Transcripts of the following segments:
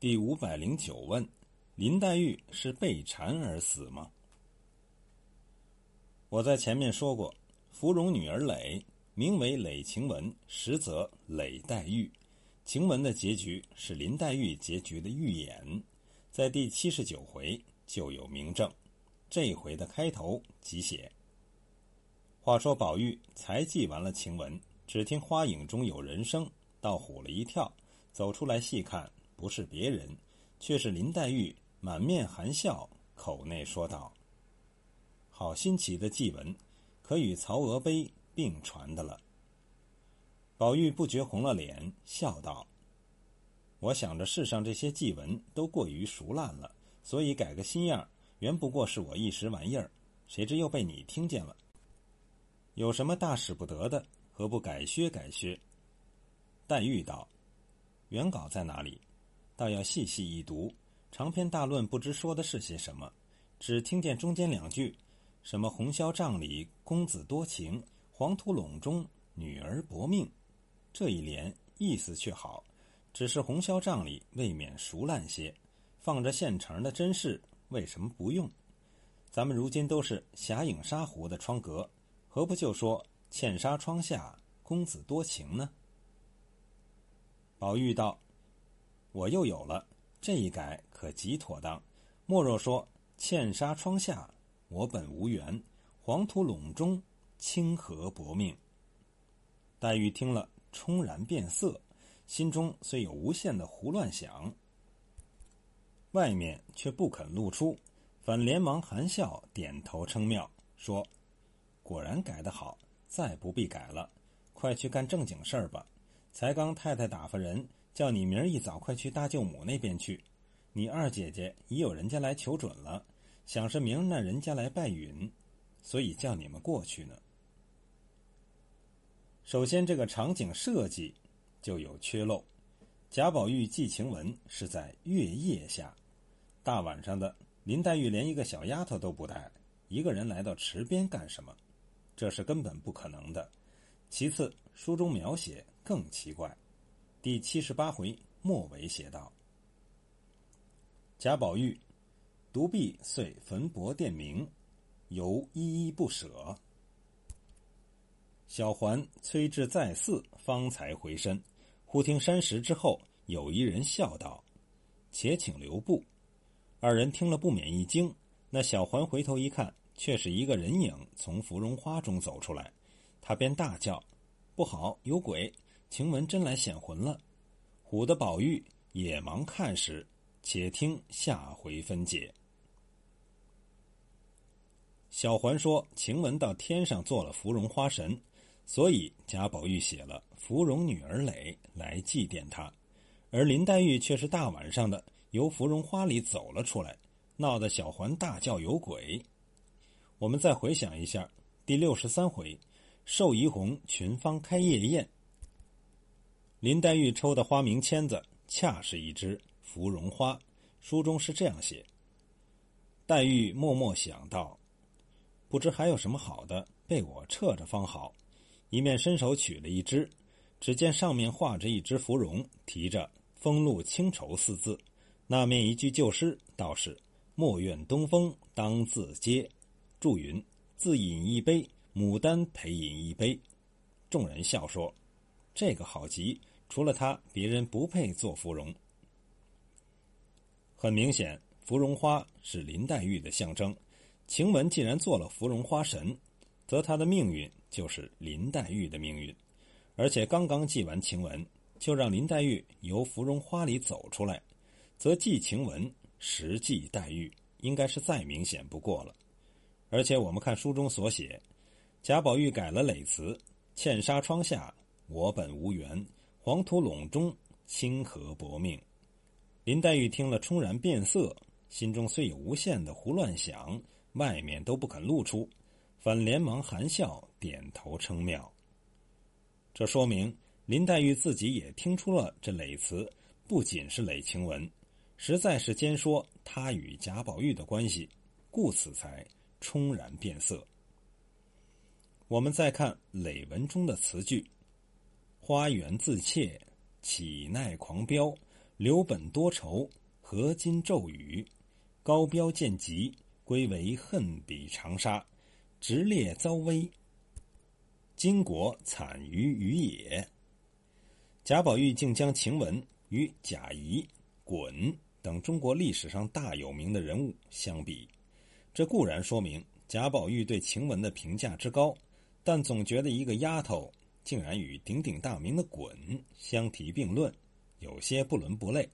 第五百零九问：林黛玉是被缠而死吗？我在前面说过，芙蓉女儿诔名为诔晴雯，实则诔黛玉。晴雯的结局是林黛玉结局的预演，在第七十九回就有明证。这回的开头即写：话说宝玉才记完了晴雯，只听花影中有人声，倒唬了一跳，走出来细看。不是别人，却是林黛玉满面含笑，口内说道：“好新奇的祭文，可与曹娥碑并传的了。”宝玉不觉红了脸，笑道：“我想着世上这些祭文都过于熟烂了，所以改个新样，原不过是我一时玩意儿，谁知又被你听见了。有什么大使不得的，何不改削改削？”黛玉道：“原稿在哪里？”倒要细细一读，长篇大论不知说的是些什么，只听见中间两句：“什么红绡帐里公子多情，黄土垄中女儿薄命。”这一联意思却好，只是红绡帐里未免熟烂些，放着现成的真事，为什么不用？咱们如今都是霞影纱湖的窗格，何不就说“茜纱窗下公子多情”呢？宝玉道。我又有了这一改，可极妥当。莫若说“茜纱窗下，我本无缘；黄土垄中，清河薄命。”黛玉听了，冲然变色，心中虽有无限的胡乱想，外面却不肯露出，反连忙含笑点头称妙，说：“果然改得好，再不必改了。快去干正经事儿吧。才刚太太打发人。”叫你明儿一早快去大舅母那边去，你二姐姐已有人家来求准了，想是明儿那人家来拜允，所以叫你们过去呢。首先，这个场景设计就有缺漏。贾宝玉寄晴雯是在月夜下，大晚上的，林黛玉连一个小丫头都不带，一个人来到池边干什么？这是根本不可能的。其次，书中描写更奇怪。第七十八回末尾写道：“贾宝玉独臂遂焚帛殿明，犹依依不舍。小环催至再寺，方才回身。忽听山石之后有一人笑道：‘且请留步。’二人听了不免一惊。那小环回头一看，却是一个人影从芙蓉花中走出来，他便大叫：‘不好，有鬼！’晴雯真来显魂了，唬得宝玉也忙看时，且听下回分解。小环说：“晴雯到天上做了芙蓉花神，所以贾宝玉写了芙蓉女儿诔来祭奠她，而林黛玉却是大晚上的由芙蓉花里走了出来，闹得小环大叫有鬼。我们再回想一下第六十三回，寿怡红群芳开夜宴。”林黛玉抽的花名签子，恰是一只芙蓉花。书中是这样写：黛玉默默想到，不知还有什么好的，被我撤着方好。一面伸手取了一只，只见上面画着一只芙蓉，提着“风露清愁”四字。那面一句旧诗，倒是“莫怨东风当自嗟”，注云：“自饮一杯，牡丹陪饮一杯。”众人笑说：“这个好极。”除了他，别人不配做芙蓉。很明显，芙蓉花是林黛玉的象征。晴雯既然做了芙蓉花神，则她的命运就是林黛玉的命运。而且刚刚祭完晴雯，就让林黛玉由芙蓉花里走出来，则祭晴雯实祭黛玉，应该是再明显不过了。而且我们看书中所写，贾宝玉改了诔词：“茜纱窗下，我本无缘。”黄土垄中，清河薄命。林黛玉听了，冲然变色，心中虽有无限的胡乱想，外面都不肯露出，反连忙含笑点头称妙。这说明林黛玉自己也听出了这累词不仅是累晴雯，实在是兼说她与贾宝玉的关系，故此才冲然变色。我们再看累文中的词句。花园自怯，岂奈狂飙？留本多愁，何今骤雨？高标见疾，归为恨比长沙。直烈遭危，金国惨于鱼也。贾宝玉竟将晴雯与贾谊、滚等中国历史上大有名的人物相比，这固然说明贾宝玉对晴雯的评价之高，但总觉得一个丫头竟然与鼎鼎大名的滚相提并论，有些不伦不类。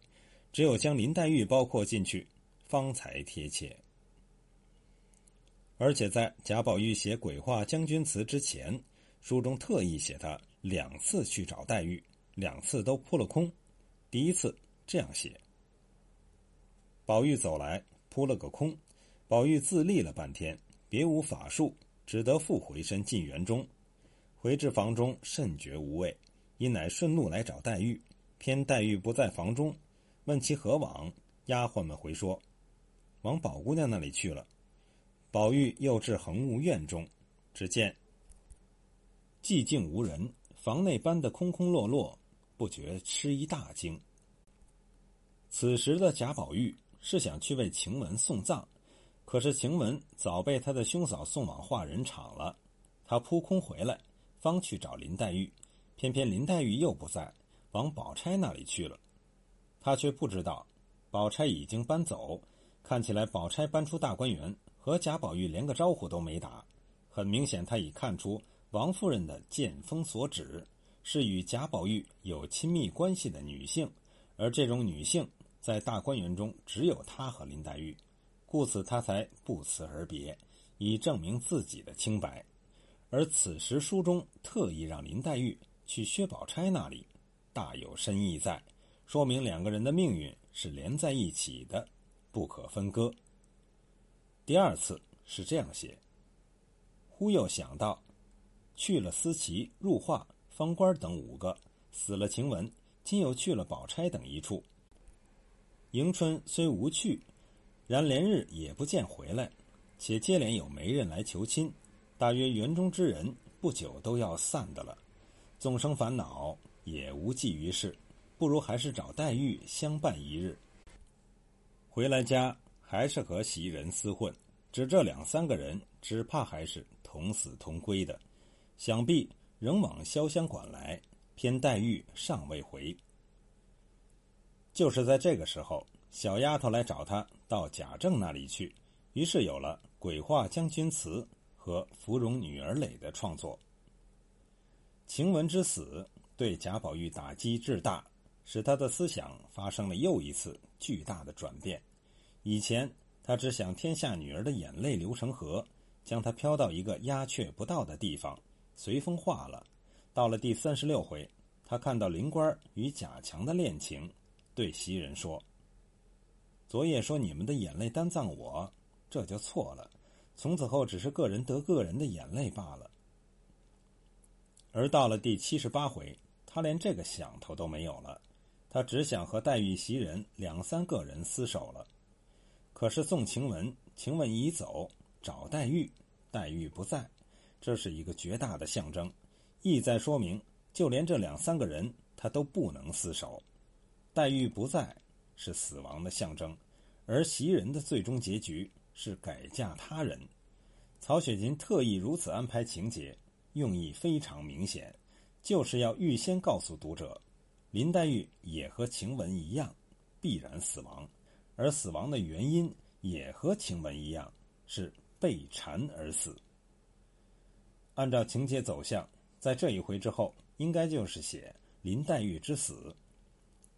只有将林黛玉包括进去，方才贴切。而且在贾宝玉写《鬼话将军词》之前，书中特意写他两次去找黛玉，两次都扑了空。第一次这样写：宝玉走来，扑了个空。宝玉自立了半天，别无法术，只得复回身进园中。回至房中，甚觉无味，因乃顺路来找黛玉，偏黛玉不在房中，问其何往，丫鬟们回说：往宝姑娘那里去了。宝玉又至恒芜院中，只见寂静无人，房内搬得空空落落，不觉吃一大惊。此时的贾宝玉是想去为晴雯送葬，可是晴雯早被他的兄嫂送往化人场了。他扑空回来，方去找林黛玉，偏偏林黛玉又不在，往宝钗那里去了。他却不知道，宝钗已经搬走。看起来，宝钗搬出大观园。和贾宝玉连个招呼都没打，很明显，他已看出王夫人的见风所指是与贾宝玉有亲密关系的女性，而这种女性在大观园中只有他和林黛玉，故此他才不辞而别，以证明自己的清白。而此时书中特意让林黛玉去薛宝钗那里，大有深意在，说明两个人的命运是连在一起的，不可分割。第二次是这样写：忽又想到，去了思琪、入画、方官等五个，死了晴雯，今又去了宝钗等一处。迎春虽无去，然连日也不见回来，且接连有媒人来求亲，大约园中之人不久都要散的了。纵生烦恼，也无济于事，不如还是找黛玉相伴一日。回来家。还是和袭人厮混，只这两三个人，只怕还是同死同归的。想必仍往潇湘馆来，偏黛玉尚未回。就是在这个时候，小丫头来找他到贾政那里去，于是有了《鬼话将军词》和《芙蓉女儿诔》的创作。晴雯之死对贾宝玉打击至大，使他的思想发生了又一次巨大的转变。以前他只想天下女儿的眼泪流成河，将她飘到一个鸦雀不到的地方，随风化了。到了第三十六回，他看到林官与贾强的恋情，对袭人说：“昨夜说你们的眼泪单葬我，这就错了。从此后只是个人得个人的眼泪罢了。”而到了第七十八回，他连这个想头都没有了，他只想和黛玉、袭人两三个人厮守了。可是送晴雯，晴雯已走，找黛玉，黛玉不在，这是一个绝大的象征，意在说明，就连这两三个人他都不能厮守。黛玉不在是死亡的象征，而袭人的最终结局是改嫁他人。曹雪芹特意如此安排情节，用意非常明显，就是要预先告诉读者，林黛玉也和晴雯一样，必然死亡。而死亡的原因也和晴雯一样，是被缠而死。按照情节走向，在这一回之后，应该就是写林黛玉之死。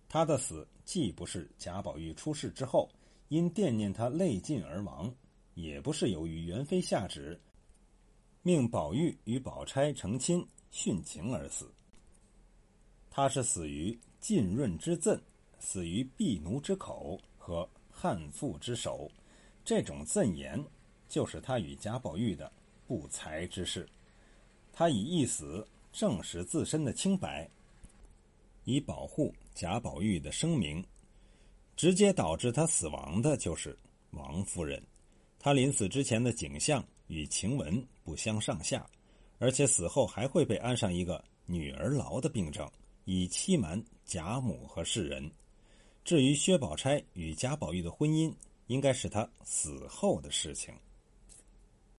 她的死既不是贾宝玉出事之后因惦念他泪尽而亡，也不是由于元妃下旨命宝玉与宝钗成亲殉情而死。他是死于浸润之赠，死于婢奴之口。和汉妇之手，这种赠言，就是他与贾宝玉的不才之事。他以一死证实自身的清白，以保护贾宝玉的声名。直接导致他死亡的就是王夫人。他临死之前的景象与晴雯不相上下，而且死后还会被安上一个女儿痨的病症，以欺瞒贾母和世人。至于薛宝钗与贾宝玉的婚姻，应该是他死后的事情。